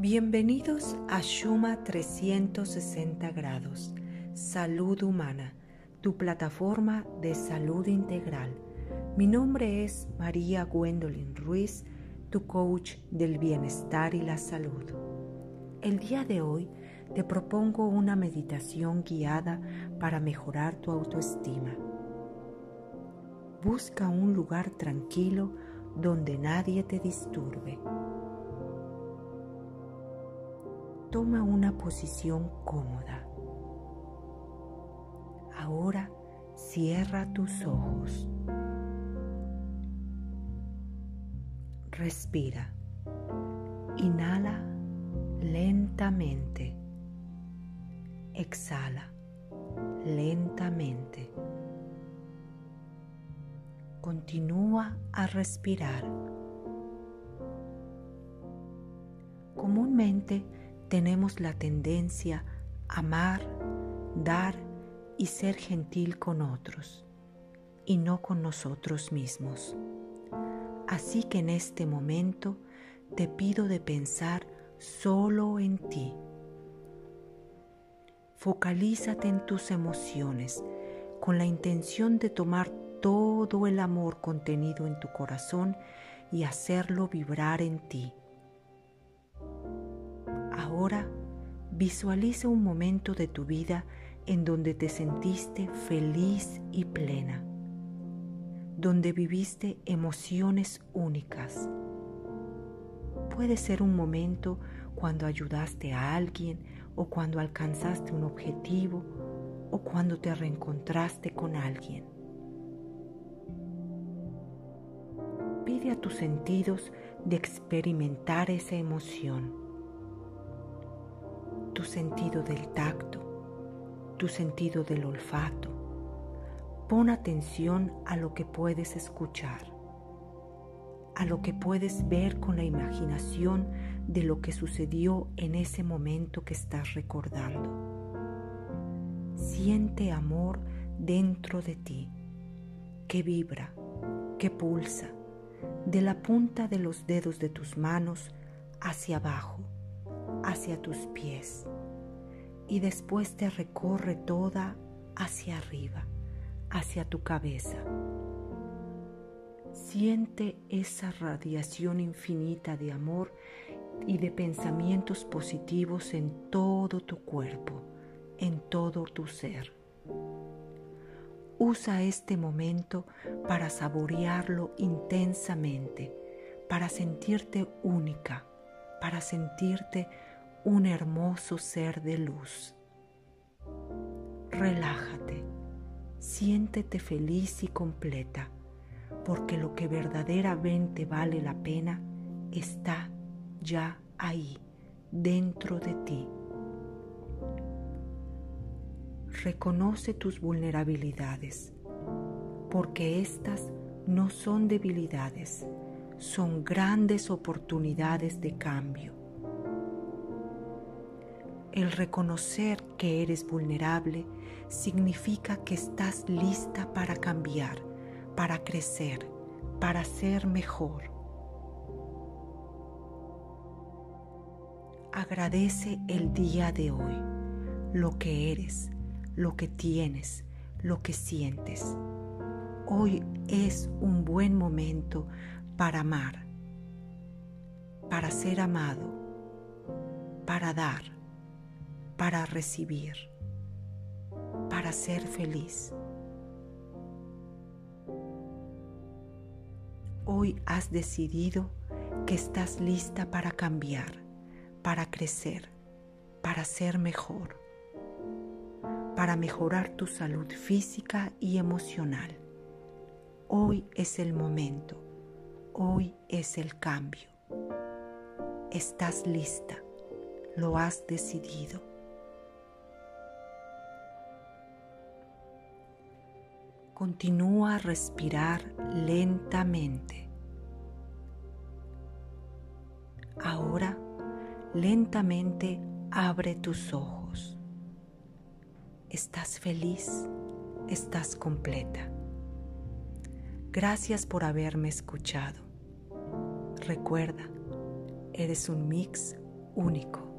Bienvenidos a Shuma 360 grados, Salud Humana, tu plataforma de salud integral. Mi nombre es María Gwendolyn Ruiz, tu coach del bienestar y la salud. El día de hoy te propongo una meditación guiada para mejorar tu autoestima. Busca un lugar tranquilo donde nadie te disturbe. Toma una posición cómoda. Ahora cierra tus ojos. Respira. Inhala lentamente. Exhala lentamente. Continúa a respirar. Comúnmente tenemos la tendencia a amar, dar y ser gentil con otros y no con nosotros mismos. Así que en este momento te pido de pensar solo en ti. Focalízate en tus emociones con la intención de tomar todo el amor contenido en tu corazón y hacerlo vibrar en ti. Ahora visualiza un momento de tu vida en donde te sentiste feliz y plena, donde viviste emociones únicas. Puede ser un momento cuando ayudaste a alguien o cuando alcanzaste un objetivo o cuando te reencontraste con alguien. Pide a tus sentidos de experimentar esa emoción. Tu sentido del tacto, tu sentido del olfato. Pon atención a lo que puedes escuchar, a lo que puedes ver con la imaginación de lo que sucedió en ese momento que estás recordando. Siente amor dentro de ti, que vibra, que pulsa, de la punta de los dedos de tus manos hacia abajo, hacia tus pies, y después te recorre toda hacia arriba, hacia tu cabeza. Siente esa radiación infinita de amor y de pensamientos positivos en todo tu cuerpo, en todo tu ser. Usa este momento para saborearlo intensamente, para sentirte única, para sentirte un hermoso ser de luz. Relájate, siéntete feliz y completa, porque lo que verdaderamente vale la pena está ya ahí, dentro de ti. Reconoce tus vulnerabilidades, porque estas no son debilidades, son grandes oportunidades de cambio. El reconocer que eres vulnerable significa que estás lista para cambiar, para crecer, para ser mejor. Agradece el día de hoy, lo que eres, lo que tienes, lo que sientes. Hoy es un buen momento para amar, para ser amado, para dar, para recibir, para ser feliz. Hoy has decidido que estás lista para cambiar para crecer, para ser mejor, para mejorar tu salud física y emocional. Hoy es el momento, hoy es el cambio. Estás lista, lo has decidido. Continúa a respirar lentamente. Ahora Lentamente abre tus ojos. Estás feliz, estás completa. Gracias por haberme escuchado. Recuerda, eres un mix único.